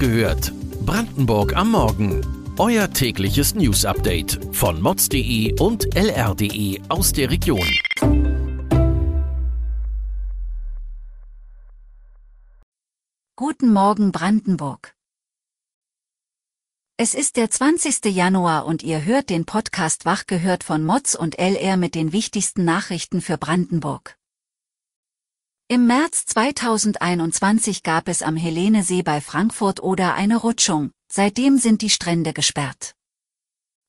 gehört. Brandenburg am Morgen. Euer tägliches News-Update von mods.de und lr.de aus der Region. Guten Morgen Brandenburg. Es ist der 20. Januar und ihr hört den Podcast Wach gehört von Mods und LR mit den wichtigsten Nachrichten für Brandenburg. Im März 2021 gab es am Helenesee bei Frankfurt oder eine Rutschung, seitdem sind die Strände gesperrt.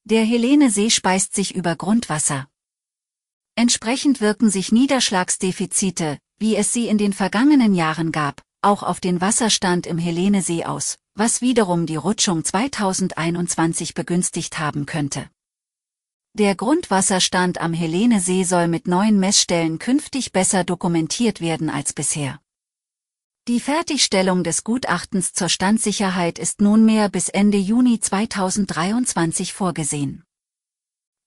Der Helenesee speist sich über Grundwasser. Entsprechend wirken sich Niederschlagsdefizite, wie es sie in den vergangenen Jahren gab, auch auf den Wasserstand im Helenesee aus, was wiederum die Rutschung 2021 begünstigt haben könnte. Der Grundwasserstand am Helenesee soll mit neuen Messstellen künftig besser dokumentiert werden als bisher. Die Fertigstellung des Gutachtens zur Standsicherheit ist nunmehr bis Ende Juni 2023 vorgesehen.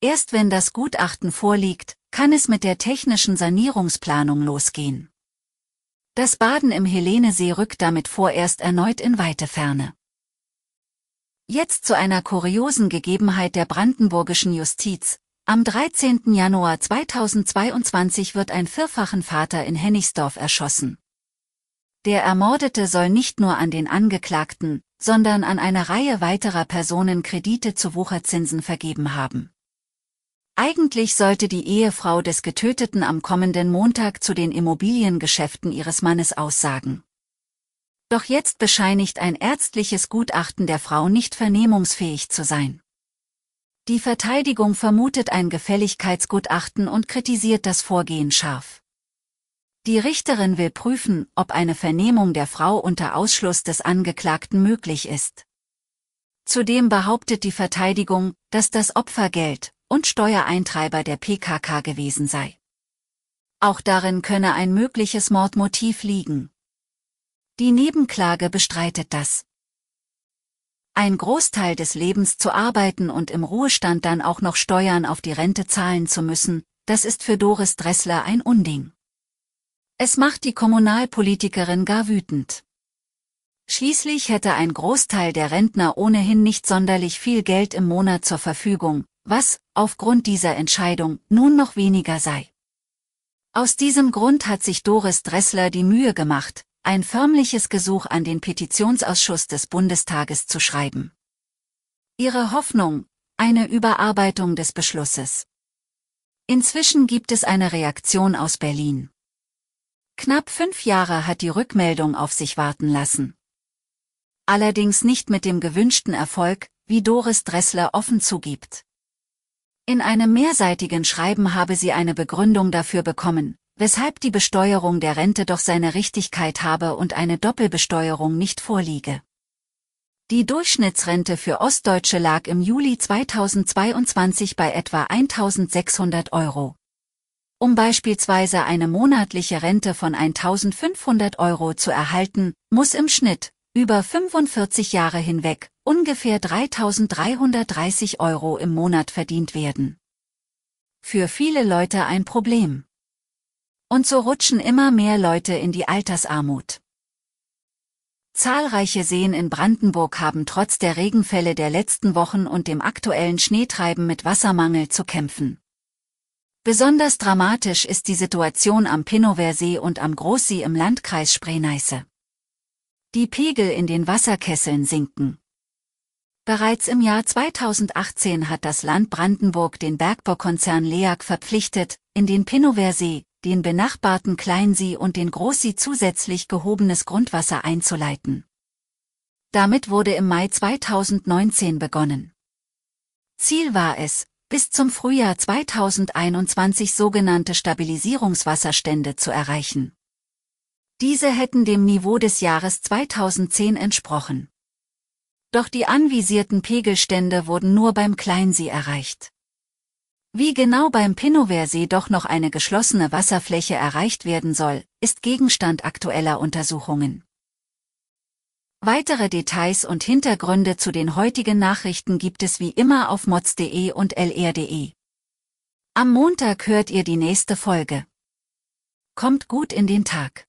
Erst wenn das Gutachten vorliegt, kann es mit der technischen Sanierungsplanung losgehen. Das Baden im Helenesee rückt damit vorerst erneut in weite Ferne. Jetzt zu einer kuriosen Gegebenheit der brandenburgischen Justiz. Am 13. Januar 2022 wird ein vierfachen Vater in Hennigsdorf erschossen. Der Ermordete soll nicht nur an den Angeklagten, sondern an eine Reihe weiterer Personen Kredite zu Wucherzinsen vergeben haben. Eigentlich sollte die Ehefrau des Getöteten am kommenden Montag zu den Immobiliengeschäften ihres Mannes aussagen. Doch jetzt bescheinigt ein ärztliches Gutachten der Frau nicht vernehmungsfähig zu sein. Die Verteidigung vermutet ein Gefälligkeitsgutachten und kritisiert das Vorgehen scharf. Die Richterin will prüfen, ob eine Vernehmung der Frau unter Ausschluss des Angeklagten möglich ist. Zudem behauptet die Verteidigung, dass das Opfer Geld und Steuereintreiber der PKK gewesen sei. Auch darin könne ein mögliches Mordmotiv liegen. Die Nebenklage bestreitet das. Ein Großteil des Lebens zu arbeiten und im Ruhestand dann auch noch Steuern auf die Rente zahlen zu müssen, das ist für Doris Dressler ein Unding. Es macht die Kommunalpolitikerin gar wütend. Schließlich hätte ein Großteil der Rentner ohnehin nicht sonderlich viel Geld im Monat zur Verfügung, was, aufgrund dieser Entscheidung, nun noch weniger sei. Aus diesem Grund hat sich Doris Dressler die Mühe gemacht, ein förmliches Gesuch an den Petitionsausschuss des Bundestages zu schreiben. Ihre Hoffnung, eine Überarbeitung des Beschlusses. Inzwischen gibt es eine Reaktion aus Berlin. Knapp fünf Jahre hat die Rückmeldung auf sich warten lassen. Allerdings nicht mit dem gewünschten Erfolg, wie Doris Dressler offen zugibt. In einem mehrseitigen Schreiben habe sie eine Begründung dafür bekommen, weshalb die Besteuerung der Rente doch seine Richtigkeit habe und eine Doppelbesteuerung nicht vorliege. Die Durchschnittsrente für Ostdeutsche lag im Juli 2022 bei etwa 1600 Euro. Um beispielsweise eine monatliche Rente von 1500 Euro zu erhalten, muss im Schnitt, über 45 Jahre hinweg, ungefähr 3330 Euro im Monat verdient werden. Für viele Leute ein Problem. Und so rutschen immer mehr Leute in die Altersarmut. Zahlreiche Seen in Brandenburg haben trotz der Regenfälle der letzten Wochen und dem aktuellen Schneetreiben mit Wassermangel zu kämpfen. Besonders dramatisch ist die Situation am Pinnowersee und am Großsee im Landkreis Spree-Neiße. Die Pegel in den Wasserkesseln sinken. Bereits im Jahr 2018 hat das Land Brandenburg den Bergbaukonzern LEAG verpflichtet, in den Pinnowersee, den benachbarten Kleinsee und den Großsee zusätzlich gehobenes Grundwasser einzuleiten. Damit wurde im Mai 2019 begonnen. Ziel war es, bis zum Frühjahr 2021 sogenannte Stabilisierungswasserstände zu erreichen. Diese hätten dem Niveau des Jahres 2010 entsprochen. Doch die anvisierten Pegelstände wurden nur beim Kleinsee erreicht. Wie genau beim Pinnowersee doch noch eine geschlossene Wasserfläche erreicht werden soll, ist Gegenstand aktueller Untersuchungen. Weitere Details und Hintergründe zu den heutigen Nachrichten gibt es wie immer auf mods.de und lr.de. Am Montag hört ihr die nächste Folge. Kommt gut in den Tag.